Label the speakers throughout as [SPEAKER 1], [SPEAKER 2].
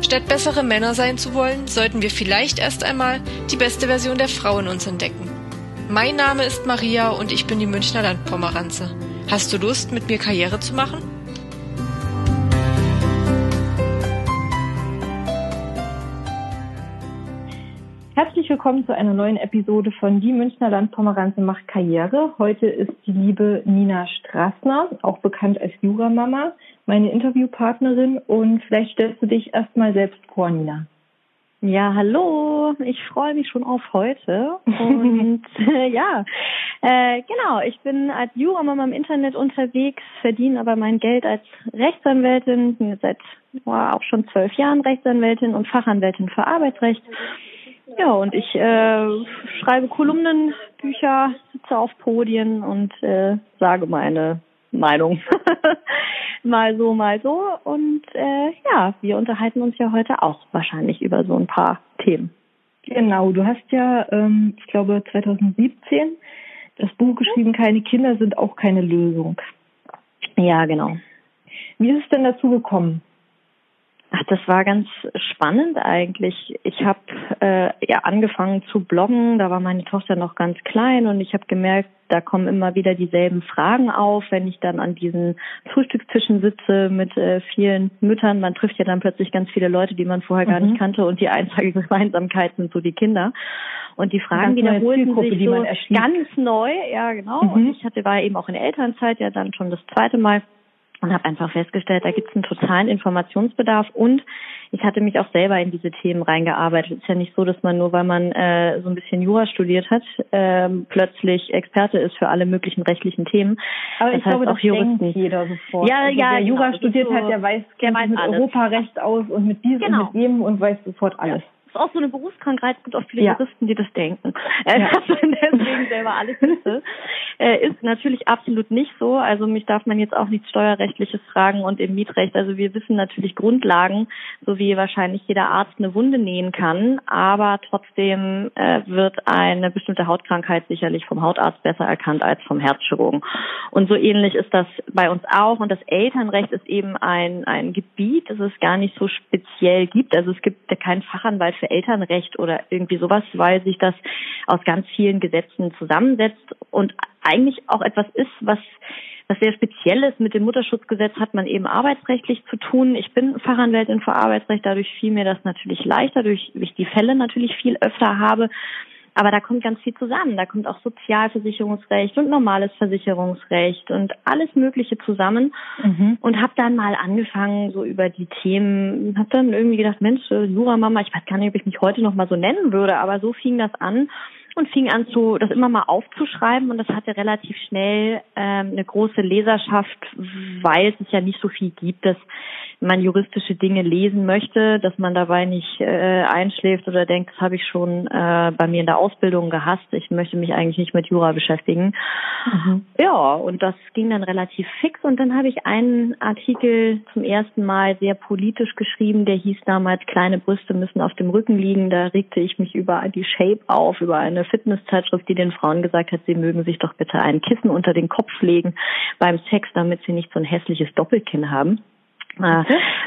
[SPEAKER 1] Statt bessere Männer sein zu wollen, sollten wir vielleicht erst einmal die beste Version der Frau in uns entdecken. Mein Name ist Maria und ich bin die Münchner Landpomeranze. Hast du Lust, mit mir Karriere zu machen?
[SPEAKER 2] Herzlich willkommen zu einer neuen Episode von Die Münchner Landpomeranze macht Karriere. Heute ist die liebe Nina Strassner, auch bekannt als Juramama, meine Interviewpartnerin und vielleicht stellst du dich erstmal selbst vor, Nina.
[SPEAKER 3] Ja, hallo. Ich freue mich schon auf heute. Und äh, ja, äh, genau. Ich bin als Juramama im Internet unterwegs, verdiene aber mein Geld als Rechtsanwältin. Bin jetzt seit oh, auch schon zwölf Jahren Rechtsanwältin und Fachanwältin für Arbeitsrecht. Ja, und ich äh, schreibe Kolumnen, Bücher, sitze auf Podien und äh, sage meine Meinung. mal so, mal so. Und äh, ja, wir unterhalten uns ja heute auch wahrscheinlich über so ein paar Themen.
[SPEAKER 2] Genau, du hast ja, ähm, ich glaube, 2017 das Buch geschrieben, keine Kinder sind auch keine Lösung.
[SPEAKER 3] Ja, genau.
[SPEAKER 2] Wie ist es denn dazu gekommen?
[SPEAKER 3] Ach, das war ganz spannend eigentlich. Ich habe äh, ja angefangen zu bloggen, da war meine Tochter noch ganz klein und ich habe gemerkt, da kommen immer wieder dieselben Fragen auf, wenn ich dann an diesen Frühstückstischen sitze mit äh, vielen Müttern. Man trifft ja dann plötzlich ganz viele Leute, die man vorher gar nicht mhm. kannte und die einzige Gemeinsamkeit sind so die Kinder. Und die Fragen wiederholten sich so ganz neu, ja genau. Mhm. Und ich hatte war eben auch in der Elternzeit ja dann schon das zweite Mal und habe einfach festgestellt, da gibt es einen totalen Informationsbedarf und ich hatte mich auch selber in diese Themen reingearbeitet. Es ist ja nicht so, dass man nur, weil man äh, so ein bisschen Jura studiert hat, ähm, plötzlich Experte ist für alle möglichen rechtlichen Themen.
[SPEAKER 2] Aber das ich glaube, das Juristen. denkt jeder sofort.
[SPEAKER 3] Ja, also ja,
[SPEAKER 2] wer
[SPEAKER 3] Jura
[SPEAKER 2] genau, studiert so, hat, der weiß, der weiß mit alles. Europarecht aus und mit diesem genau. und mit jedem und weiß sofort alles. Ja
[SPEAKER 3] ist auch so eine Berufskrankheit. Es gibt auch viele ja. Juristen, die das denken. Äh, ja. Dass man deswegen selber alles wisse. Äh, ist natürlich absolut nicht so. Also mich darf man jetzt auch nichts Steuerrechtliches fragen und im Mietrecht. Also wir wissen natürlich Grundlagen, so wie wahrscheinlich jeder Arzt eine Wunde nähen kann. Aber trotzdem äh, wird eine bestimmte Hautkrankheit sicherlich vom Hautarzt besser erkannt als vom Herzchirurgen. Und so ähnlich ist das bei uns auch. Und das Elternrecht ist eben ein, ein Gebiet, das es gar nicht so speziell gibt. Also es gibt keinen Fachanwalt für Elternrecht oder irgendwie sowas, weil sich das aus ganz vielen Gesetzen zusammensetzt und eigentlich auch etwas ist, was was sehr speziell ist. Mit dem Mutterschutzgesetz hat man eben arbeitsrechtlich zu tun. Ich bin Fachanwältin für Arbeitsrecht, dadurch fiel mir das natürlich leichter, durch ich die Fälle natürlich viel öfter habe. Aber da kommt ganz viel zusammen. Da kommt auch Sozialversicherungsrecht und normales Versicherungsrecht und alles Mögliche zusammen. Mhm. Und habe dann mal angefangen, so über die Themen, habe dann irgendwie gedacht, Mensch, äh, Jura-Mama, ich weiß gar nicht, ob ich mich heute noch mal so nennen würde, aber so fing das an und fing an, zu, das immer mal aufzuschreiben. Und das hatte relativ schnell ähm, eine große Leserschaft, weil es ja nicht so viel gibt, dass man juristische Dinge lesen möchte, dass man dabei nicht äh, einschläft oder denkt, das habe ich schon äh, bei mir in der Ausbildung gehasst. Ich möchte mich eigentlich nicht mit Jura beschäftigen. Mhm. Ja, und das ging dann relativ fix. Und dann habe ich einen Artikel zum ersten Mal sehr politisch geschrieben, der hieß damals Kleine Brüste müssen auf dem Rücken liegen. Da regte ich mich über die Shape auf, über eine Fitnesszeitschrift, die den Frauen gesagt hat, sie mögen sich doch bitte ein Kissen unter den Kopf legen beim Sex, damit sie nicht so ein hässliches Doppelkinn haben.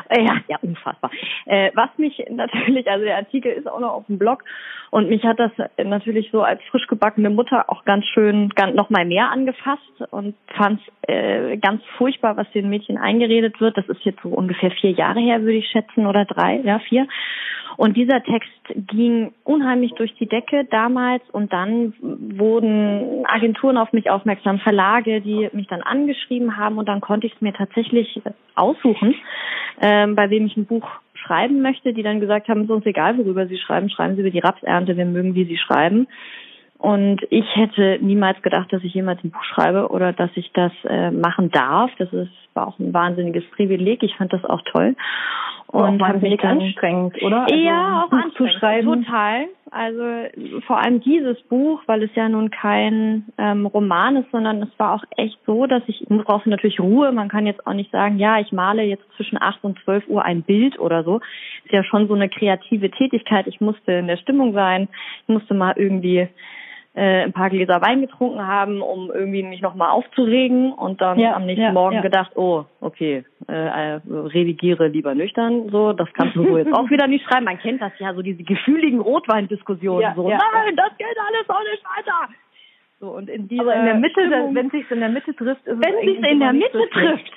[SPEAKER 3] Äh, ja, ja, unfassbar. Äh, was mich natürlich, also der Artikel ist auch noch auf dem Blog und mich hat das natürlich so als frisch gebackene Mutter auch ganz schön ganz, noch mal mehr angefasst und fand äh, ganz furchtbar, was den Mädchen eingeredet wird. Das ist jetzt so ungefähr vier Jahre her, würde ich schätzen, oder drei, ja, vier. Und dieser Text ging unheimlich durch die Decke damals und dann wurden Agenturen auf mich aufmerksam, Verlage, die mich dann angeschrieben haben und dann konnte ich es mir tatsächlich aussuchen, ähm, bei wem ich ein Buch schreiben möchte, die dann gesagt haben, es ist uns egal, worüber Sie schreiben, schreiben Sie über die Rapsernte, wir mögen, wie Sie schreiben. Und ich hätte niemals gedacht, dass ich jemals ein Buch schreibe oder dass ich das äh, machen darf. Das ist, war auch ein wahnsinniges Privileg. Ich fand das auch toll.
[SPEAKER 2] und habe mich dann anstrengend, oder?
[SPEAKER 3] Also ja, auch anstrengend, zu schreiben. total. Also vor allem dieses Buch, weil es ja nun kein ähm, Roman ist, sondern es war auch echt so, dass ich, brauche natürlich Ruhe. Man kann jetzt auch nicht sagen, ja, ich male jetzt zwischen acht und zwölf Uhr ein Bild oder so. Ist ja schon so eine kreative Tätigkeit. Ich musste in der Stimmung sein. Ich musste mal irgendwie äh, ein paar Gläser Wein getrunken haben, um irgendwie mich nochmal aufzuregen und dann ja, am nächsten ja, Morgen ja. gedacht, oh, okay, äh, äh, redigiere lieber nüchtern, so, das kannst du so jetzt auch wieder nicht schreiben. Man kennt das ja, so diese gefühligen Rotweindiskussionen, so, nein, das geht alles auch nicht weiter. So, und in dieser
[SPEAKER 2] Aber in der Mitte, wenn es sich in der Mitte trifft, ist
[SPEAKER 3] wenn es sich in der Mitte trifft,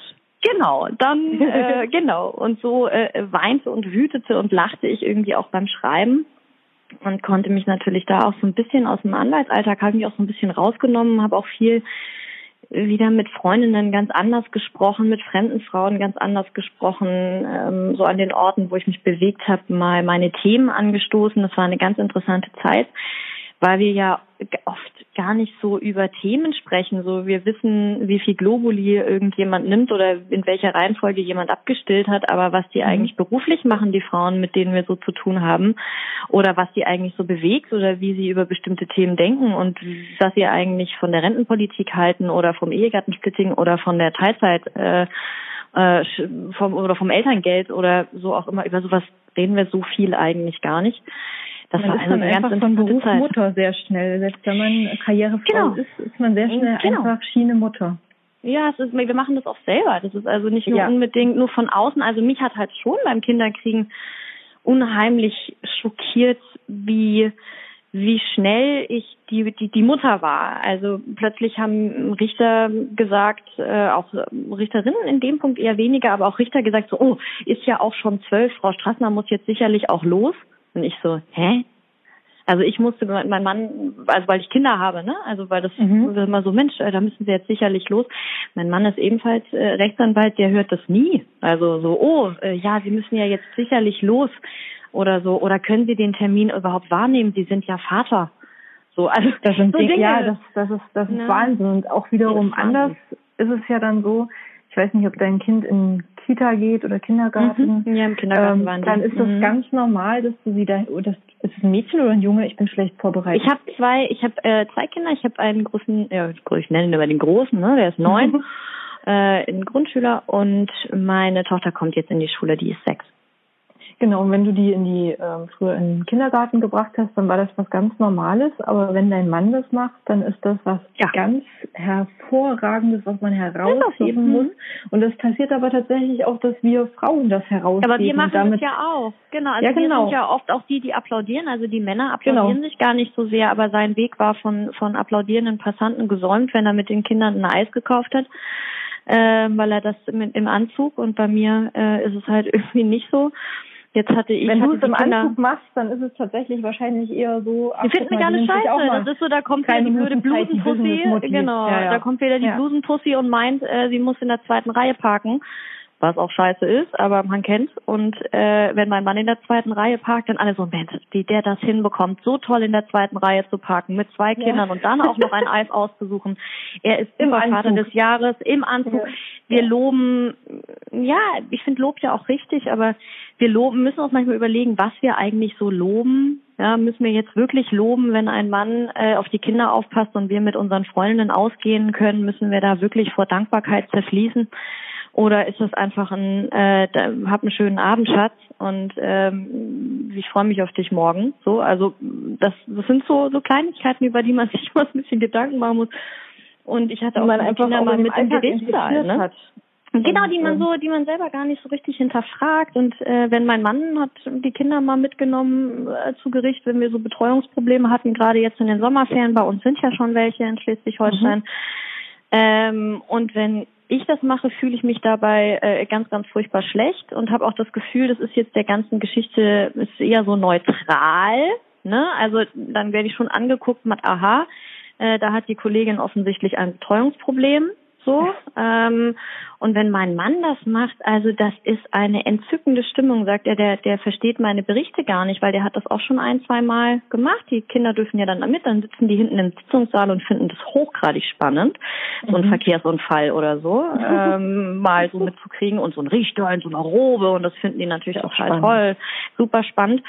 [SPEAKER 3] Genau, dann äh, genau und so äh, weinte und wütete und lachte ich irgendwie auch beim Schreiben und konnte mich natürlich da auch so ein bisschen aus dem Anwaltsalltag, habe mich auch so ein bisschen rausgenommen, habe auch viel wieder mit Freundinnen ganz anders gesprochen, mit fremden Frauen ganz anders gesprochen, ähm, so an den Orten, wo ich mich bewegt habe, mal meine Themen angestoßen. Das war eine ganz interessante Zeit weil wir ja oft gar nicht so über Themen sprechen. So, wir wissen, wie viel Globuli irgendjemand nimmt oder in welcher Reihenfolge jemand abgestillt hat, aber was die mhm. eigentlich beruflich machen, die Frauen, mit denen wir so zu tun haben, oder was die eigentlich so bewegt oder wie sie über bestimmte Themen denken und was sie eigentlich von der Rentenpolitik halten oder vom Ehegattensplitting oder von der Teilzeit äh, äh, vom oder vom Elterngeld oder so auch immer über sowas reden wir so viel eigentlich gar nicht.
[SPEAKER 2] Das man war ist eine ganz von Beruf Zeit. Mutter sehr schnell. Selbst wenn man Karrierefrau genau. ist, ist man sehr schnell genau. einfach Schiene Mutter.
[SPEAKER 3] Ja, es ist, wir machen das auch selber. Das ist also nicht nur ja. unbedingt nur von außen. Also mich hat halt schon beim Kinderkriegen unheimlich schockiert, wie wie schnell ich die, die, die Mutter war. Also plötzlich haben Richter gesagt, äh, auch Richterinnen in dem Punkt eher weniger, aber auch Richter gesagt, so, oh, ist ja auch schon zwölf, Frau Strassner muss jetzt sicherlich auch los. Und ich so, hä? Also ich musste, mein Mann, also weil ich Kinder habe, ne? Also weil das mhm. immer so, Mensch, äh, da müssen sie jetzt sicherlich los. Mein Mann ist ebenfalls äh, Rechtsanwalt, der hört das nie. Also so, oh, äh, ja, Sie müssen ja jetzt sicherlich los oder so. Oder können Sie den Termin überhaupt wahrnehmen? Sie sind ja Vater. So, also
[SPEAKER 2] das sind so Dinge, ja, das, das ist das ist ne? Wahnsinn. Und auch wiederum anders ist es ja dann so, ich weiß nicht, ob dein Kind in Kita geht oder Kindergarten.
[SPEAKER 3] Mhm. Ja, im Kindergarten ähm, waren
[SPEAKER 2] die. Dann ist das mhm. ganz normal, dass du sie da, das, ist es ein Mädchen oder ein Junge? Ich bin schlecht vorbereitet.
[SPEAKER 3] Ich habe zwei, ich habe äh, zwei Kinder. Ich habe einen großen, ja, ich nenne ihn immer den großen, ne? Der ist neun, mhm. äh, ein Grundschüler und meine Tochter kommt jetzt in die Schule, die ist sechs.
[SPEAKER 2] Genau, und wenn du die in die ähm, früher in den Kindergarten gebracht hast, dann war das was ganz Normales. Aber wenn dein Mann das macht, dann ist das was ja. ganz hervorragendes, was man herausheben so. muss. Und das passiert aber tatsächlich auch, dass wir Frauen das herausheben.
[SPEAKER 3] Aber wir machen damit, das ja auch. Genau, also ja, genau. wir sind ja oft auch die, die applaudieren. Also die Männer applaudieren genau. sich gar nicht so sehr, aber sein Weg war von von applaudierenden Passanten gesäumt, wenn er mit den Kindern ein Eis gekauft hat. Äh, weil er das mit, im Anzug und bei mir äh, ist es halt irgendwie nicht so. Jetzt hatte ich.
[SPEAKER 2] Wenn
[SPEAKER 3] du
[SPEAKER 2] es im Anzug machst, dann ist es tatsächlich wahrscheinlich eher so.
[SPEAKER 3] Wir finden gar nicht scheiße. Das ist so, da kommt wieder die blöde Blusenpussy. Genau, ja, ja. da kommt wieder die ja. Blusenpussy und meint, äh, sie muss in der zweiten Reihe parken was auch scheiße ist, aber man kennt's. Und äh, wenn mein Mann in der zweiten Reihe parkt, dann alle so, Mensch, wie der das hinbekommt, so toll in der zweiten Reihe zu parken, mit zwei Kindern ja. und dann auch noch ein Eis auszusuchen. Er ist im Vater des Jahres, im Anzug. Ja. Wir loben, ja, ich finde Lob ja auch richtig, aber wir loben, müssen uns manchmal überlegen, was wir eigentlich so loben. Ja, müssen wir jetzt wirklich loben, wenn ein Mann äh, auf die Kinder aufpasst und wir mit unseren Freundinnen ausgehen können, müssen wir da wirklich vor Dankbarkeit zerfließen? Oder ist es einfach ein, äh, hab einen schönen Abend, Schatz, und ähm, ich freue mich auf dich morgen. So, also das, das sind so so Kleinigkeiten, über die man sich mal ein bisschen Gedanken machen muss. Und ich hatte auch
[SPEAKER 2] man einfach Kinder mal mit im Gerichtssaal, ne?
[SPEAKER 3] Hat. Genau, die man so, die man selber gar nicht so richtig hinterfragt. Und äh, wenn mein Mann hat die Kinder mal mitgenommen äh, zu Gericht, wenn wir so Betreuungsprobleme hatten, gerade jetzt in den Sommerferien, bei uns sind ja schon welche in Schleswig-Holstein. Mhm. Ähm, und wenn ich das mache, fühle ich mich dabei äh, ganz, ganz furchtbar schlecht und habe auch das Gefühl, das ist jetzt der ganzen Geschichte ist eher so neutral. Ne? Also dann werde ich schon angeguckt mit, aha, äh, da hat die Kollegin offensichtlich ein Betreuungsproblem. So. Ähm, und wenn mein Mann das macht, also das ist eine entzückende Stimmung, sagt er, der, der versteht meine Berichte gar nicht, weil der hat das auch schon ein, zwei Mal gemacht. Die Kinder dürfen ja dann damit, dann sitzen die hinten im Sitzungssaal und finden das hochgradig spannend, so ein mhm. Verkehrsunfall oder so, ähm, mal so mitzukriegen und so ein Richter in so einer Robe und das finden die natürlich auch total toll, super spannend.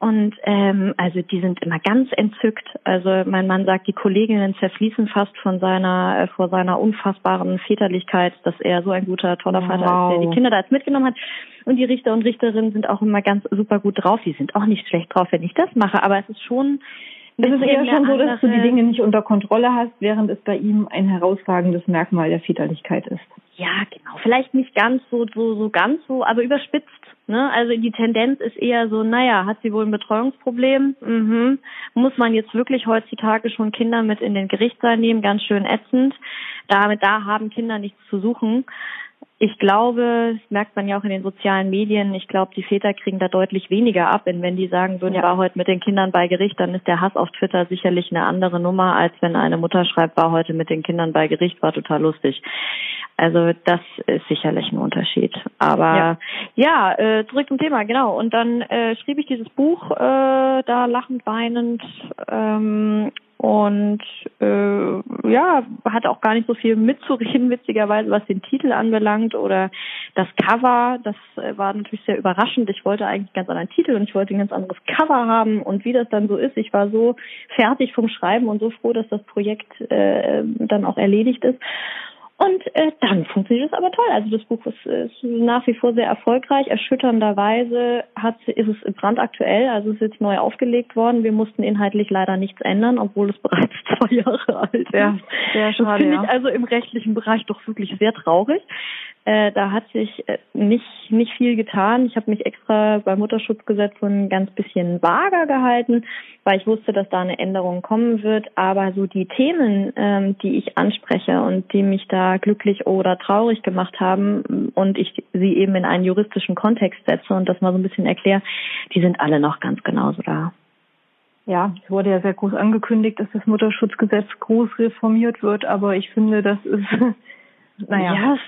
[SPEAKER 3] Und ähm, also die sind immer ganz entzückt. Also mein Mann sagt, die Kolleginnen zerfließen fast von seiner äh, vor seiner unfassbaren Väterlichkeit, dass er so ein guter, toller Vater wow. ist, der die Kinder da jetzt mitgenommen hat. Und die Richter und Richterinnen sind auch immer ganz super gut drauf. Die sind auch nicht schlecht drauf, wenn ich das mache, aber es ist schon
[SPEAKER 2] es ist eher schon so, dass du die Dinge nicht unter Kontrolle hast, während es bei ihm ein herausragendes Merkmal der Väterlichkeit ist.
[SPEAKER 3] Ja, genau. Vielleicht nicht ganz so, so, so ganz so, aber überspitzt. Ne? Also die Tendenz ist eher so, naja, hat sie wohl ein Betreuungsproblem? Mhm. Muss man jetzt wirklich heutzutage schon Kinder mit in den Gerichtssaal nehmen? Ganz schön ätzend. Damit, da haben Kinder nichts zu suchen. Ich glaube, das merkt man ja auch in den sozialen Medien, ich glaube, die Väter kriegen da deutlich weniger ab. Und wenn die sagen würden, ja. war heute mit den Kindern bei Gericht, dann ist der Hass auf Twitter sicherlich eine andere Nummer, als wenn eine Mutter schreibt, war heute mit den Kindern bei Gericht, war total lustig. Also das ist sicherlich ein Unterschied. Aber ja, ja äh, zurück zum Thema, genau. Und dann äh, schrieb ich dieses Buch, äh, da lachend, weinend ähm, und äh, ja, hat auch gar nicht so viel mitzureden, witzigerweise, was den Titel anbelangt oder das Cover. Das äh, war natürlich sehr überraschend. Ich wollte eigentlich einen ganz anderen Titel und ich wollte ein ganz anderes Cover haben. Und wie das dann so ist, ich war so fertig vom Schreiben und so froh, dass das Projekt äh, dann auch erledigt ist. Und äh, dann funktioniert es aber toll. Also das Buch ist, ist nach wie vor sehr erfolgreich. Erschütternderweise hat, ist es brandaktuell, also es ist jetzt neu aufgelegt worden. Wir mussten inhaltlich leider nichts ändern, obwohl es bereits zwei Jahre alt ist. Ja, sehr schade. Das finde ich ja. also im rechtlichen Bereich doch wirklich sehr traurig. Äh, da hat sich äh, nicht, nicht viel getan. Ich habe mich extra beim Mutterschutzgesetz so ein ganz bisschen vager gehalten, weil ich wusste, dass da eine Änderung kommen wird. Aber so die Themen, ähm, die ich anspreche und die mich da glücklich oder traurig gemacht haben und ich sie eben in einen juristischen Kontext setze und das mal so ein bisschen erkläre, die sind alle noch ganz genauso da.
[SPEAKER 2] Ja, es wurde ja sehr groß angekündigt, dass das Mutterschutzgesetz groß reformiert wird, aber ich finde, das ist naja, ja,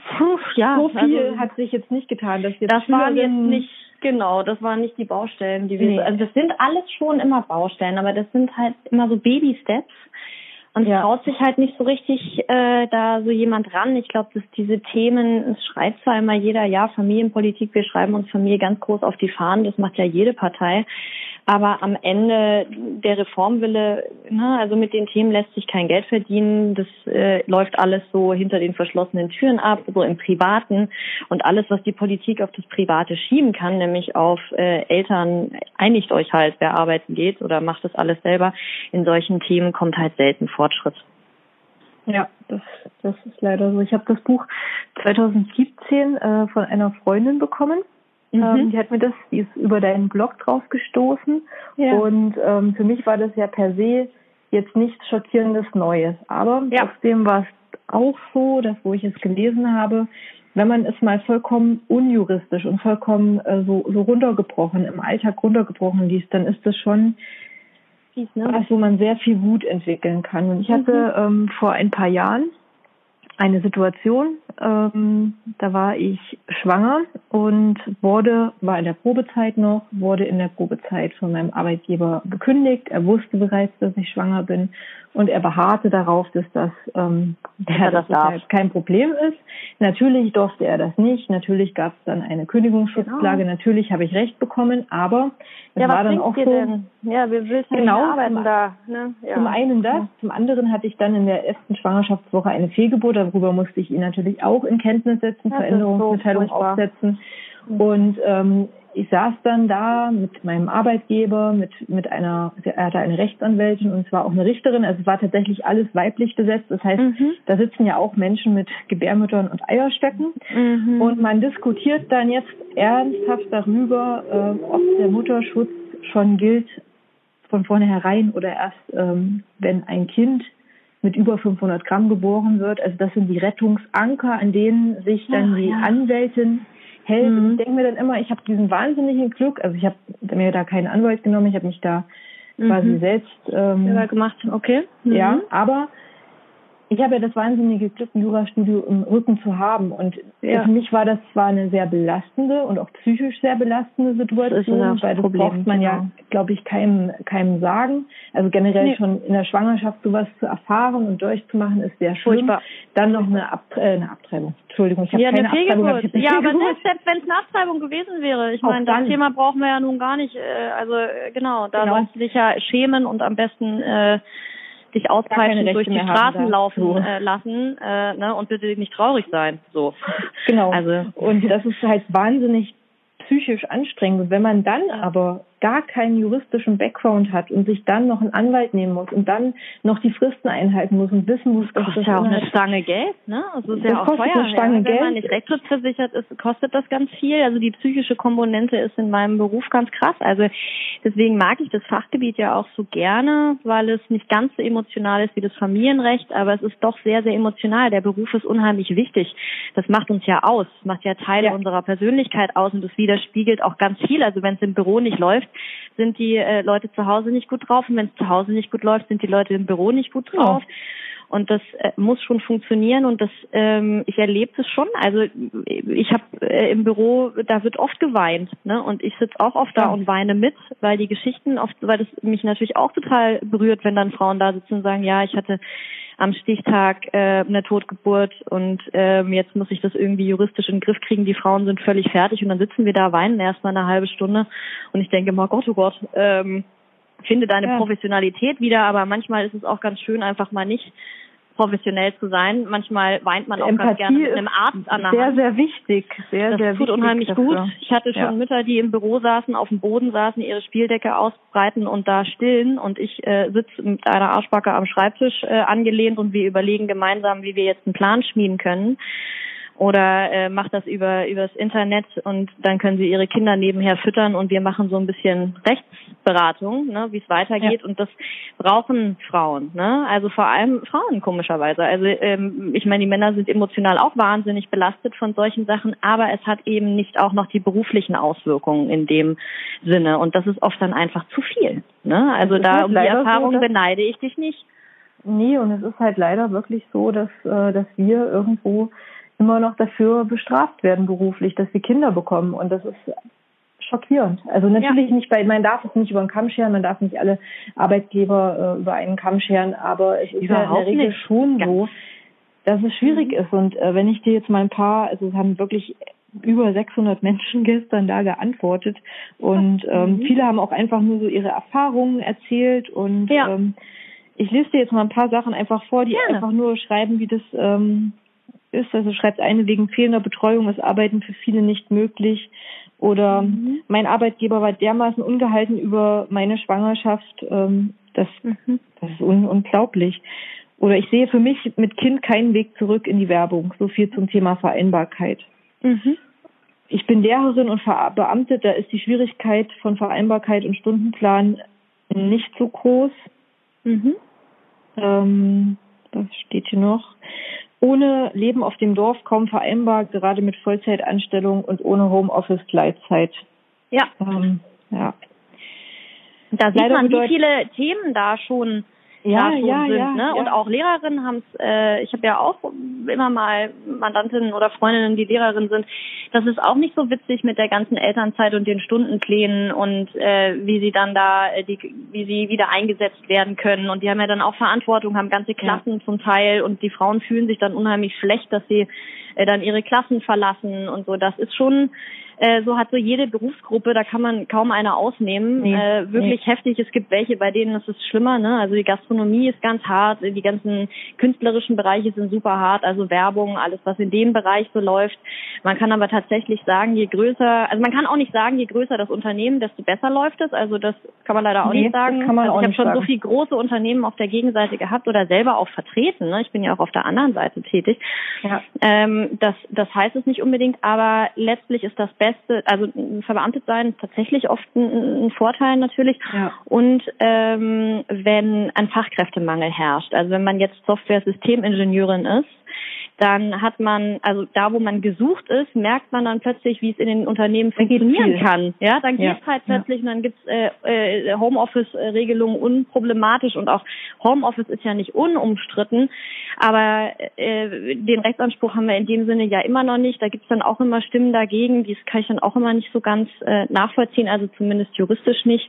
[SPEAKER 2] ja so viel also, hat sich jetzt nicht getan. Dass jetzt
[SPEAKER 3] das waren jetzt nicht, genau, das waren nicht die Baustellen, die wir, nee. also das sind alles schon immer Baustellen, aber das sind halt immer so Baby-Steps. Und ja. traut sich halt nicht so richtig äh, da so jemand ran. Ich glaube, dass diese Themen, es schreibt zwar immer jeder, ja, Familienpolitik, wir schreiben uns Familie ganz groß auf die Fahnen, das macht ja jede Partei. Aber am Ende der Reformwille, ne, also mit den Themen lässt sich kein Geld verdienen. Das äh, läuft alles so hinter den verschlossenen Türen ab, so im Privaten. Und alles, was die Politik auf das Private schieben kann, nämlich auf äh, Eltern, einigt euch halt, wer arbeiten geht oder macht das alles selber. In solchen Themen kommt halt selten Fortschritt.
[SPEAKER 2] Ja, das, das ist leider so. Ich habe das Buch 2017 äh, von einer Freundin bekommen. Mhm. Ähm, die hat mir das, die ist über deinen Blog drauf gestoßen. Ja. Und ähm, für mich war das ja per se jetzt nichts schockierendes Neues. Aber ja. trotzdem war es auch so, dass wo ich es gelesen habe, wenn man es mal vollkommen unjuristisch und vollkommen äh, so, so runtergebrochen, im Alltag runtergebrochen liest, dann ist das schon Fies, ne? was, wo man sehr viel Wut entwickeln kann. Und ich hatte mhm. ähm, vor ein paar Jahren eine Situation, ähm, da war ich schwanger und wurde, war in der Probezeit noch, wurde in der Probezeit von meinem Arbeitgeber gekündigt. Er wusste bereits, dass ich schwanger bin und er beharrte darauf, dass das, ähm, ja, das halt kein Problem ist. Natürlich durfte er das nicht. Natürlich gab es dann eine Kündigungsschutzklage. Genau. Natürlich habe ich Recht bekommen, aber es ja, war dann auch so. Denn?
[SPEAKER 3] Ja, wir will genau arbeiten da. Ne?
[SPEAKER 2] Ja. Zum einen das, zum anderen hatte ich dann in der ersten Schwangerschaftswoche eine Fehlgeburt. Darüber musste ich ihn natürlich auch in Kenntnis setzen, Veränderungsmitteilung so aufsetzen. Und ähm, ich saß dann da mit meinem Arbeitgeber, mit, mit einer, er hatte eine Rechtsanwältin und zwar auch eine Richterin. Also es war tatsächlich alles weiblich besetzt. Das heißt, mhm. da sitzen ja auch Menschen mit Gebärmüttern und Eierstöcken. Mhm. Und man diskutiert dann jetzt ernsthaft darüber, äh, ob der Mutterschutz schon gilt von vornherein oder erst, ähm, wenn ein Kind mit über 500 Gramm geboren wird. Also das sind die Rettungsanker, an denen sich dann Ach, die ja. Anwältin hält. Mhm. Ich denke mir dann immer, ich habe diesen wahnsinnigen Glück, also ich habe mir da keinen Anwalt genommen, ich habe mich da mhm. quasi selbst
[SPEAKER 3] ähm, ja, gemacht. Okay.
[SPEAKER 2] Mhm. Ja, aber ich habe ja das wahnsinnige Glück, ein Jurastudio im Rücken zu haben. Und ja. für mich war das zwar eine sehr belastende und auch psychisch sehr belastende Situation, das weil das Problem, braucht man genau. ja, glaube ich, keinem, keinem sagen. Also generell nee. schon in der Schwangerschaft sowas zu erfahren und durchzumachen, ist sehr schlimm. Furchtbar. Dann noch eine, Ab äh, eine Abtreibung. Entschuldigung, ich habe ja, keine Abtreibung. Hab ich
[SPEAKER 3] ja, aber selbst, selbst wenn es eine Abtreibung gewesen wäre, ich meine, das Thema brauchen wir ja nun gar nicht. Äh, also äh, genau, da genau. sollst du dich ja schämen und am besten äh, dich auspeitschen durch die Straßen laufen so. äh, lassen äh, ne, und bitte nicht traurig sein. So.
[SPEAKER 2] Genau. Also und das ist halt wahnsinnig psychisch anstrengend. Und wenn man dann aber gar keinen juristischen Background hat und sich dann noch einen Anwalt nehmen muss und dann noch die Fristen einhalten muss und wissen muss,
[SPEAKER 3] dass das, das ja auch eine Stange Geld, ne? Also ist ja auch teuer. Eine Stange ja. Wenn Geld. man nicht rechtsschutzversichert ist, kostet das ganz viel. Also die psychische Komponente ist in meinem Beruf ganz krass. Also deswegen mag ich das Fachgebiet ja auch so gerne, weil es nicht ganz so emotional ist wie das Familienrecht, aber es ist doch sehr, sehr emotional. Der Beruf ist unheimlich wichtig. Das macht uns ja aus, macht ja Teile ja. unserer Persönlichkeit aus und das widerspiegelt auch ganz viel. Also wenn es im Büro nicht läuft, sind die äh, Leute zu Hause nicht gut drauf und wenn es zu Hause nicht gut läuft, sind die Leute im Büro nicht gut drauf. Oh. Und das äh, muss schon funktionieren und das ähm, ich erlebe es schon. Also ich habe äh, im Büro, da wird oft geweint, ne? Und ich sitze auch oft da ja. und weine mit, weil die Geschichten oft, weil das mich natürlich auch total berührt, wenn dann Frauen da sitzen und sagen, ja, ich hatte am Stichtag äh, eine Totgeburt und ähm, jetzt muss ich das irgendwie juristisch in den Griff kriegen. Die Frauen sind völlig fertig und dann sitzen wir da, weinen erstmal eine halbe Stunde und ich denke, oh Gott, oh Gott, ähm, finde deine ja. Professionalität wieder, aber manchmal ist es auch ganz schön, einfach mal nicht professionell zu sein. Manchmal weint man auch Empathie ganz gerne mit einem Arzt an der
[SPEAKER 2] sehr, Hand. Sehr, sehr wichtig. Sehr,
[SPEAKER 3] das
[SPEAKER 2] sehr
[SPEAKER 3] tut unheimlich dafür. gut. Ich hatte schon ja. Mütter, die im Büro saßen, auf dem Boden saßen, ihre Spieldecke ausbreiten und da stillen und ich äh, sitze mit einer Arschbacke am Schreibtisch äh, angelehnt und wir überlegen gemeinsam, wie wir jetzt einen Plan schmieden können oder äh, macht das über übers Internet und dann können sie ihre Kinder nebenher füttern und wir machen so ein bisschen Rechtsberatung, ne, wie es weitergeht ja. und das brauchen Frauen, ne? Also vor allem Frauen komischerweise. Also ähm, ich meine, die Männer sind emotional auch wahnsinnig belastet von solchen Sachen, aber es hat eben nicht auch noch die beruflichen Auswirkungen in dem Sinne und das ist oft dann einfach zu viel, ne? Also da halt um die Erfahrung so, beneide ich dich nicht.
[SPEAKER 2] Nee, und es ist halt leider wirklich so, dass äh, dass wir irgendwo immer noch dafür bestraft werden beruflich, dass sie Kinder bekommen. Und das ist schockierend. Also natürlich ja. nicht bei, man darf es nicht über den Kamm scheren, man darf nicht alle Arbeitgeber äh, über einen Kamm scheren, aber es ist ja in der Regel nicht. schon ja. so, dass es schwierig mhm. ist. Und äh, wenn ich dir jetzt mal ein paar, also es haben wirklich über 600 Menschen gestern da geantwortet und ähm, mhm. viele haben auch einfach nur so ihre Erfahrungen erzählt und ja. ähm, ich lese dir jetzt mal ein paar Sachen einfach vor, die Gerne. einfach nur schreiben, wie das ähm, ist. Also schreibt eine, wegen fehlender Betreuung ist Arbeiten für viele nicht möglich. Oder mhm. mein Arbeitgeber war dermaßen ungehalten über meine Schwangerschaft. Ähm, das, mhm. das ist un unglaublich. Oder ich sehe für mich mit Kind keinen Weg zurück in die Werbung. So viel zum Thema Vereinbarkeit. Mhm. Ich bin Lehrerin und verbeamtet. Da ist die Schwierigkeit von Vereinbarkeit und Stundenplan nicht so groß. Mhm. Ähm, was steht hier noch? Ohne Leben auf dem Dorf kaum vereinbar, gerade mit Vollzeitanstellung und ohne Homeoffice-Gleitzeit.
[SPEAKER 3] Ja. Ähm, ja. Da sieht man, wie viele Themen da schon ja, ja, sind. Ja, ne? Und auch Lehrerinnen haben es, äh, ich habe ja auch immer mal Mandantinnen oder Freundinnen, die Lehrerinnen sind. Das ist auch nicht so witzig mit der ganzen Elternzeit und den Stundenplänen und äh, wie sie dann da, äh, die, wie sie wieder eingesetzt werden können. Und die haben ja dann auch Verantwortung, haben ganze Klassen ja. zum Teil und die Frauen fühlen sich dann unheimlich schlecht, dass sie äh, dann ihre Klassen verlassen und so. Das ist schon äh, so hat so jede Berufsgruppe, da kann man kaum eine ausnehmen, nee, äh, wirklich nee. heftig. Es gibt welche, bei denen ist es schlimmer. Ne? Also die Gastronomie ist ganz hart, die ganzen künstlerischen Bereiche sind super hart, also Werbung, alles was in dem Bereich so läuft. Man kann aber tatsächlich sagen, je größer, also man kann auch nicht sagen, je größer das Unternehmen, desto besser läuft es. Also das kann man leider auch nee, nicht sagen.
[SPEAKER 2] kann man
[SPEAKER 3] also
[SPEAKER 2] ich
[SPEAKER 3] habe schon
[SPEAKER 2] sagen.
[SPEAKER 3] so viele große Unternehmen auf der Gegenseite gehabt oder selber auch vertreten. Ne? Ich bin ja auch auf der anderen Seite tätig. Ja. Ähm, das, das heißt es nicht unbedingt, aber letztlich ist das Beste also verbeamtet sein tatsächlich oft ein, ein Vorteil natürlich. Ja. Und ähm, wenn ein Fachkräftemangel herrscht, also wenn man jetzt Software-Systemingenieurin ist, dann hat man, also da, wo man gesucht ist, merkt man dann plötzlich, wie es in den Unternehmen funktionieren kann. Ja, dann geht es halt plötzlich ja. und dann gibt's äh, äh, Homeoffice-Regelungen unproblematisch und auch Homeoffice ist ja nicht unumstritten, aber äh, den Rechtsanspruch haben wir in dem Sinne ja immer noch nicht. Da gibt's dann auch immer Stimmen dagegen, dies kann ich dann auch immer nicht so ganz äh, nachvollziehen, also zumindest juristisch nicht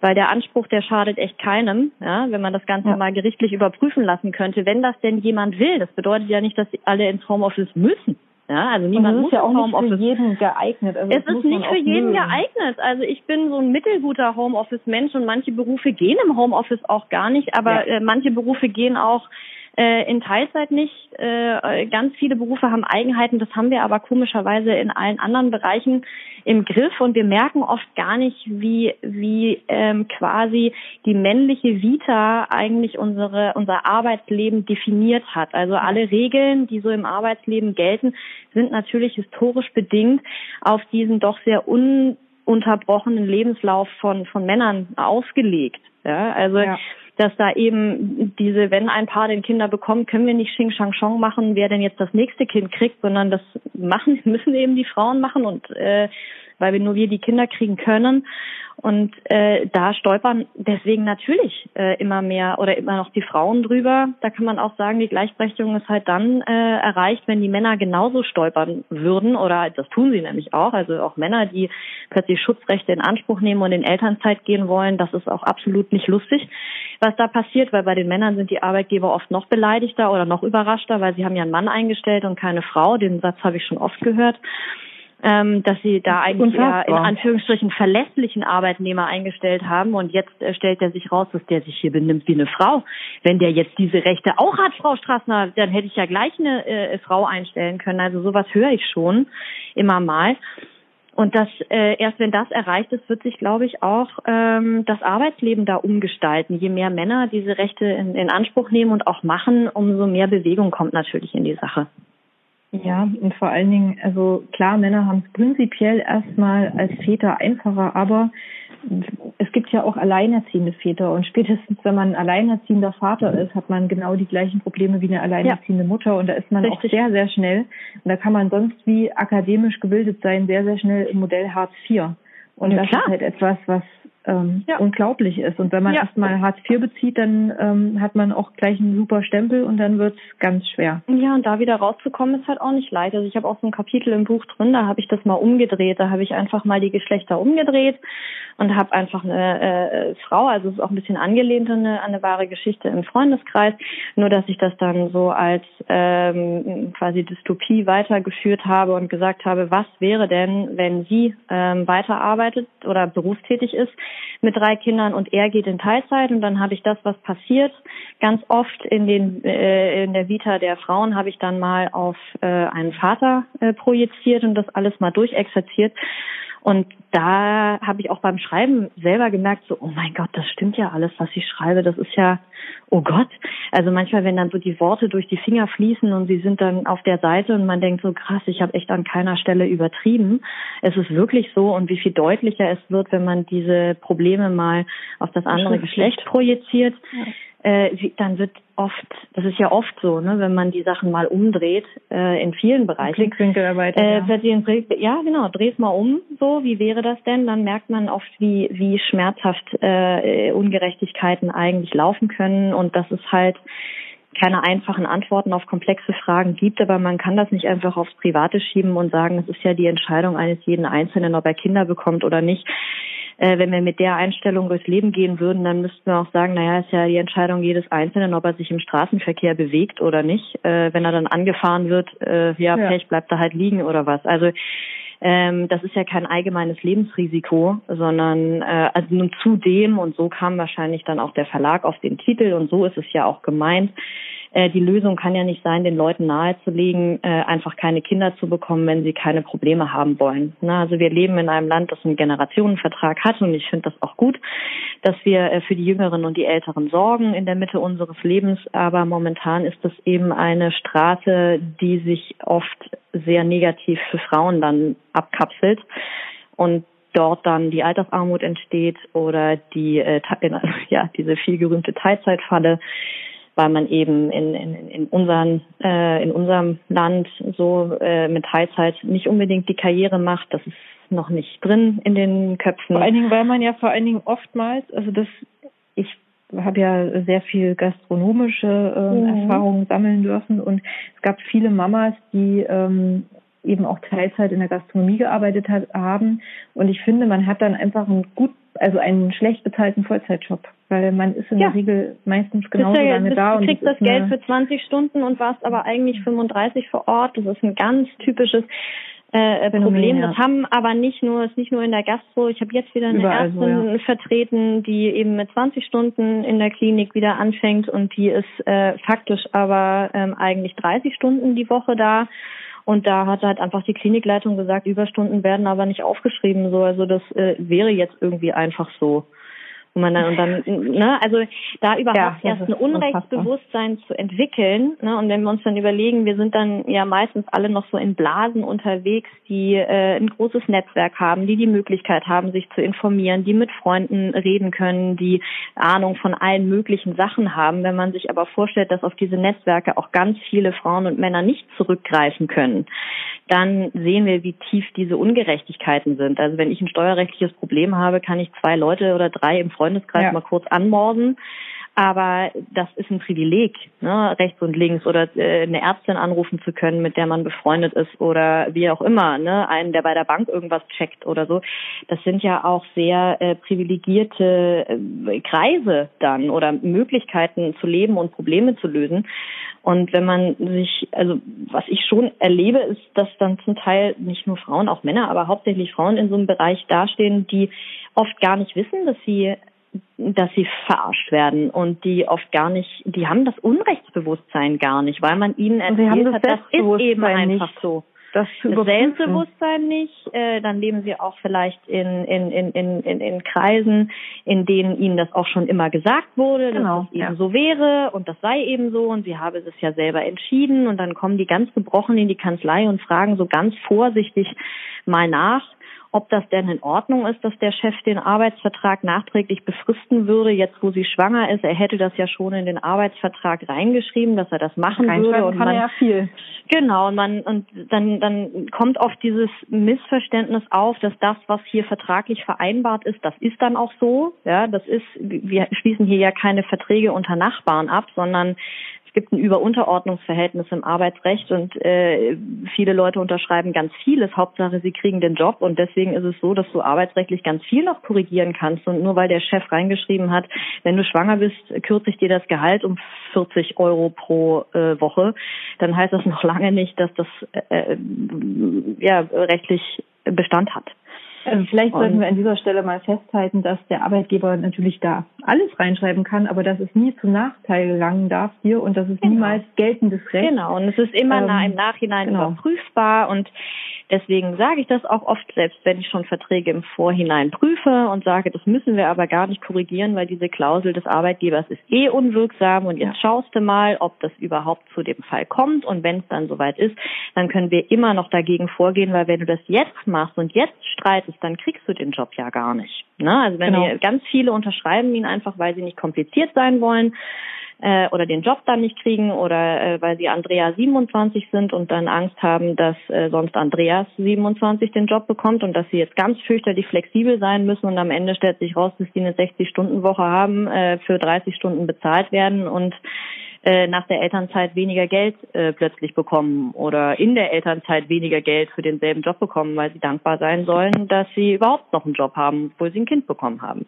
[SPEAKER 3] weil der Anspruch, der schadet echt keinem, ja, wenn man das Ganze ja. mal gerichtlich überprüfen lassen könnte. Wenn das denn jemand will, das bedeutet ja nicht, dass alle ins Homeoffice müssen. Ja, also niemand muss
[SPEAKER 2] ja auch nicht für jeden geeignet.
[SPEAKER 3] Also es ist nicht für jeden mögen. geeignet. Also ich bin so ein mittelguter Homeoffice-Mensch und manche Berufe gehen im Homeoffice auch gar nicht, aber ja. äh, manche Berufe gehen auch äh, in Teilzeit nicht. Äh, ganz viele Berufe haben Eigenheiten, das haben wir aber komischerweise in allen anderen Bereichen im Griff und wir merken oft gar nicht, wie, wie ähm, quasi die männliche Vita eigentlich unsere, unser Arbeitsleben definiert hat. Also alle Regeln, die so im Arbeitsleben gelten, sind natürlich historisch bedingt auf diesen doch sehr ununterbrochenen Lebenslauf von, von Männern ausgelegt. Ja, also ja dass da eben diese, wenn ein Paar den Kinder bekommt, können wir nicht Xing Shang Chong machen, wer denn jetzt das nächste Kind kriegt, sondern das machen müssen eben die Frauen machen und äh, weil wir nur wir die Kinder kriegen können. Und äh, da stolpern deswegen natürlich äh, immer mehr oder immer noch die Frauen drüber. Da kann man auch sagen, die Gleichberechtigung ist halt dann äh, erreicht, wenn die Männer genauso stolpern würden. Oder das tun sie nämlich auch. Also auch Männer, die plötzlich Schutzrechte in Anspruch nehmen und in Elternzeit gehen wollen, das ist auch absolut nicht lustig, was da passiert, weil bei den Männern sind die Arbeitgeber oft noch beleidigter oder noch überraschter, weil sie haben ja einen Mann eingestellt und keine Frau. Den Satz habe ich schon oft gehört ähm, dass sie da eigentlich eher in Anführungsstrichen verlässlichen Arbeitnehmer eingestellt haben und jetzt äh, stellt er sich raus, dass der sich hier benimmt wie eine Frau. Wenn der jetzt diese Rechte auch hat, Frau Strassner, dann hätte ich ja gleich eine äh, Frau einstellen können. Also sowas höre ich schon immer mal. Und das äh, erst wenn das erreicht ist, wird sich, glaube ich, auch ähm, das Arbeitsleben da umgestalten. Je mehr Männer diese Rechte in, in Anspruch nehmen und auch machen, umso mehr Bewegung kommt natürlich in die Sache.
[SPEAKER 2] Ja, und vor allen Dingen, also klar, Männer haben es prinzipiell erstmal als Väter einfacher, aber es gibt ja auch alleinerziehende Väter und spätestens, wenn man ein alleinerziehender Vater ist, hat man genau die gleichen Probleme wie eine alleinerziehende ja. Mutter und da ist man Richtig. auch sehr, sehr schnell und da kann man sonst wie akademisch gebildet sein, sehr, sehr schnell im Modell Hartz IV. Und ja, das klar. ist halt etwas, was ähm, ja. unglaublich ist. Und wenn man ja. erstmal Hartz IV bezieht, dann ähm, hat man auch gleich einen super Stempel und dann wird's ganz schwer.
[SPEAKER 3] Ja, und da wieder rauszukommen, ist halt auch nicht leicht. Also ich habe auch so ein Kapitel im Buch drin, da habe ich das mal umgedreht. Da habe ich einfach mal die Geschlechter umgedreht und habe einfach eine äh, Frau, also es ist auch ein bisschen angelehnt an eine, an eine wahre Geschichte im Freundeskreis, nur dass ich das dann so als ähm, quasi Dystopie weitergeführt habe und gesagt habe, was wäre denn, wenn sie ähm, weiterarbeitet oder berufstätig ist, mit drei Kindern und er geht in Teilzeit und dann habe ich das, was passiert, ganz oft in den äh, in der Vita der Frauen habe ich dann mal auf äh, einen Vater äh, projiziert und das alles mal durchexerziert und da habe ich auch beim Schreiben selber gemerkt, so, oh mein Gott, das stimmt ja alles, was ich schreibe. Das ist ja, oh Gott. Also manchmal, wenn dann so die Worte durch die Finger fließen und sie sind dann auf der Seite und man denkt so, krass, ich habe echt an keiner Stelle übertrieben. Es ist wirklich so und wie viel deutlicher es wird, wenn man diese Probleme mal auf das andere Geschlecht projiziert. Ja äh, dann wird oft, das ist ja oft so, ne, wenn man die Sachen mal umdreht, äh, in vielen Bereichen.
[SPEAKER 2] Blickwinkelarbeit.
[SPEAKER 3] Äh, ja. ja, genau, dreh's mal um, so, wie wäre das denn? Dann merkt man oft, wie, wie schmerzhaft äh, Ungerechtigkeiten eigentlich laufen können und das ist halt keine einfachen Antworten auf komplexe Fragen gibt, aber man kann das nicht einfach aufs Private schieben und sagen, es ist ja die Entscheidung eines jeden Einzelnen, ob er Kinder bekommt oder nicht äh, wenn wir mit der Einstellung durchs Leben gehen würden, dann müssten wir auch sagen, naja, ist ja die Entscheidung jedes Einzelnen, ob er sich im Straßenverkehr bewegt oder nicht. Äh, wenn er dann angefahren wird, äh, ja, ja, Pech, bleibt er halt liegen oder was. Also ähm, das ist ja kein allgemeines Lebensrisiko, sondern äh, also nun zudem, und so kam wahrscheinlich dann auch der Verlag auf den Titel und so ist es ja auch gemeint, äh, die Lösung kann ja nicht sein, den Leuten nahezulegen, äh, einfach keine Kinder zu bekommen, wenn sie keine Probleme haben wollen. Na, also wir leben in einem Land, das einen Generationenvertrag hat und ich finde das auch gut, dass wir äh, für die Jüngeren und die Älteren sorgen in der Mitte unseres Lebens. Aber momentan ist das eben eine Straße, die sich oft sehr negativ für Frauen dann abkapselt und dort dann die Altersarmut entsteht oder die ja diese viel gerühmte Teilzeitfalle weil man eben in, in, in, unseren, äh, in unserem Land so äh, mit Teilzeit nicht unbedingt die Karriere macht. Das ist noch nicht drin in den Köpfen.
[SPEAKER 2] Vor allen Dingen, weil man ja vor allen Dingen oftmals, also das, ich habe ja sehr viel gastronomische äh, mhm. Erfahrungen sammeln dürfen und es gab viele Mamas, die ähm, eben auch Teilzeit in der Gastronomie gearbeitet hat, haben und ich finde, man hat dann einfach einen gut, also einen schlecht bezahlten Vollzeitjob, weil man ist in ja. der Regel meistens genauso ja, lange da.
[SPEAKER 3] Du kriegst das Geld für 20 Stunden und warst aber eigentlich 35 vor Ort. Das ist ein ganz typisches äh, äh Problem. Das haben aber nicht nur, ist nicht nur in der Gastro. Ich habe jetzt wieder eine Überall Ärztin so, ja. vertreten, die eben mit 20 Stunden in der Klinik wieder anfängt und die ist äh, faktisch aber ähm, eigentlich 30 Stunden die Woche da. Und da hat halt einfach die Klinikleitung gesagt, Überstunden werden aber nicht aufgeschrieben. So, also das äh, wäre jetzt irgendwie einfach so. Und man dann, und dann, ne, also da überhaupt ja, erst ein Unrechtsbewusstsein zu entwickeln, ne, und wenn wir uns dann überlegen, wir sind dann ja meistens alle noch so in Blasen unterwegs, die äh, ein großes Netzwerk haben, die die Möglichkeit haben, sich zu informieren, die mit Freunden reden können, die Ahnung von allen möglichen Sachen haben. Wenn man sich aber vorstellt, dass auf diese Netzwerke auch ganz viele Frauen und Männer nicht zurückgreifen können, dann sehen wir, wie tief diese Ungerechtigkeiten sind. Also wenn ich ein steuerrechtliches Problem habe, kann ich zwei Leute oder drei im Freundeskreis ja. mal kurz anmorden. Aber das ist ein Privileg, ne? rechts und links oder äh, eine Ärztin anrufen zu können, mit der man befreundet ist oder wie auch immer, ne? einen, der bei der Bank irgendwas checkt oder so. Das sind ja auch sehr äh, privilegierte äh, Kreise dann oder Möglichkeiten zu leben und Probleme zu lösen. Und wenn man sich, also was ich schon erlebe, ist, dass dann zum Teil nicht nur Frauen, auch Männer, aber hauptsächlich Frauen in so einem Bereich dastehen, die oft gar nicht wissen, dass sie dass sie verarscht werden und die oft gar nicht, die haben das Unrechtsbewusstsein gar nicht, weil man ihnen erzählt das hat, das ist eben einfach
[SPEAKER 2] nicht.
[SPEAKER 3] so das, das Selbstbewusstsein nicht, äh, dann leben sie auch vielleicht in, in, in, in, in, in Kreisen, in denen ihnen das auch schon immer gesagt wurde, genau, dass es eben ja. so wäre und das sei eben so und sie habe es ja selber entschieden und dann kommen die ganz gebrochen in die Kanzlei und fragen so ganz vorsichtig mal nach, ob das denn in Ordnung ist, dass der Chef den Arbeitsvertrag nachträglich befristen würde, jetzt wo sie schwanger ist. Er hätte das ja schon in den Arbeitsvertrag reingeschrieben, dass er das machen würde.
[SPEAKER 2] Und kann man, er ja viel.
[SPEAKER 3] Genau, und man und dann dann kommt oft dieses Missverständnis auf, dass das, was hier vertraglich vereinbart ist, das ist dann auch so. Ja, das ist, wir schließen hier ja keine Verträge unter Nachbarn ab, sondern es gibt ein Über-Unterordnungsverhältnis im Arbeitsrecht und äh, viele Leute unterschreiben ganz vieles. Hauptsache, sie kriegen den Job und deswegen ist es so, dass du arbeitsrechtlich ganz viel noch korrigieren kannst. Und nur weil der Chef reingeschrieben hat, wenn du schwanger bist, kürze ich dir das Gehalt um 40 Euro pro äh, Woche, dann heißt das noch lange nicht, dass das äh, äh ja rechtlich Bestand hat.
[SPEAKER 2] Also vielleicht und sollten wir an dieser Stelle mal festhalten, dass der Arbeitgeber natürlich da alles reinschreiben kann, aber dass es nie zu Nachteil gelangen darf hier und dass es genau. niemals geltendes Recht.
[SPEAKER 3] Genau, und es ist immer ähm, im Nachhinein genau. überprüfbar und Deswegen sage ich das auch oft, selbst wenn ich schon Verträge im Vorhinein prüfe und sage, das müssen wir aber gar nicht korrigieren, weil diese Klausel des Arbeitgebers ist eh unwirksam und jetzt schaust du mal, ob das überhaupt zu dem Fall kommt und wenn es dann soweit ist, dann können wir immer noch dagegen vorgehen, weil wenn du das jetzt machst und jetzt streitest, dann kriegst du den Job ja gar nicht. Ne? Also wenn genau. wir ganz viele unterschreiben ihn einfach, weil sie nicht kompliziert sein wollen, äh, oder den Job dann nicht kriegen oder äh, weil sie Andrea 27 sind und dann Angst haben, dass äh, sonst Andreas 27 den Job bekommt und dass sie jetzt ganz fürchterlich flexibel sein müssen und am Ende stellt sich raus, dass die eine 60-Stunden-Woche haben, äh, für 30 Stunden bezahlt werden und äh, nach der Elternzeit weniger Geld äh, plötzlich bekommen oder in der Elternzeit weniger Geld für denselben Job bekommen, weil sie dankbar sein sollen, dass sie überhaupt noch einen Job haben, obwohl sie ein Kind bekommen haben.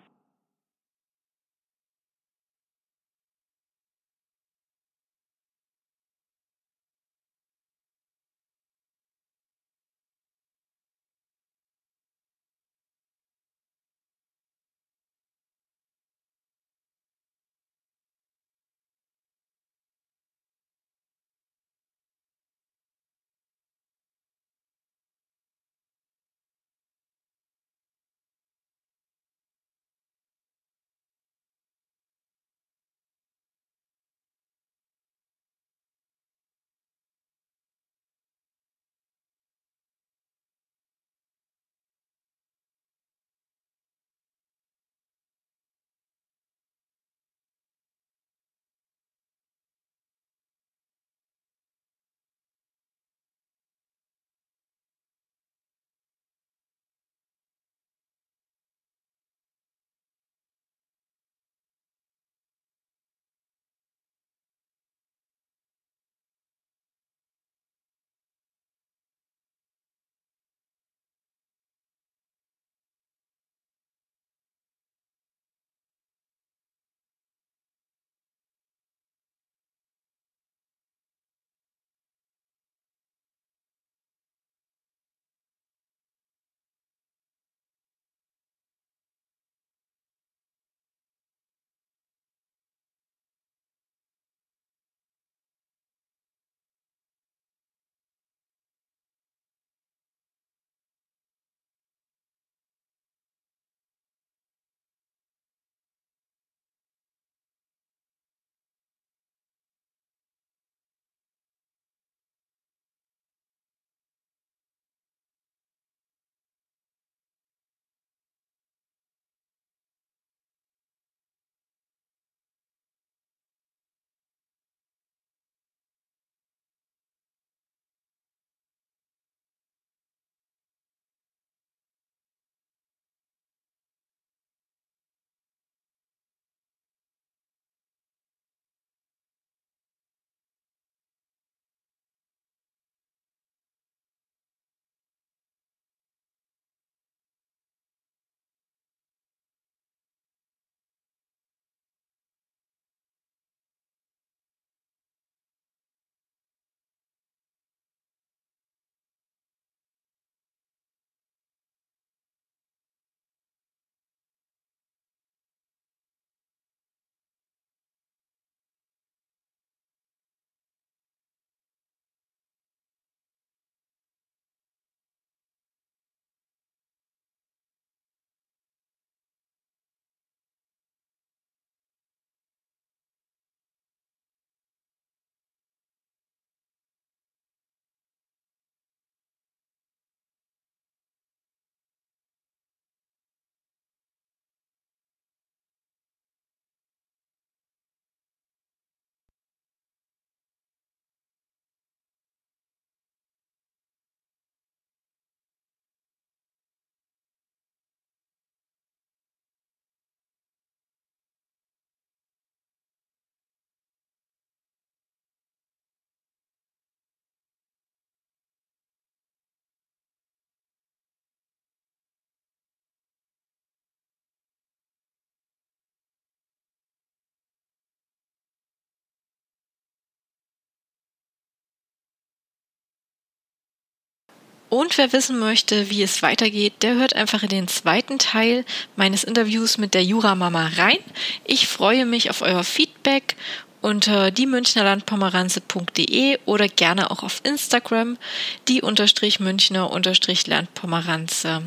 [SPEAKER 1] Und wer wissen möchte, wie es weitergeht, der hört einfach in den zweiten Teil meines Interviews mit der Juramama rein. Ich freue mich auf euer Feedback unter die Münchnerlandpomeranze.de oder gerne auch auf Instagram die unterstrich Münchner unterstrich Landpomeranze.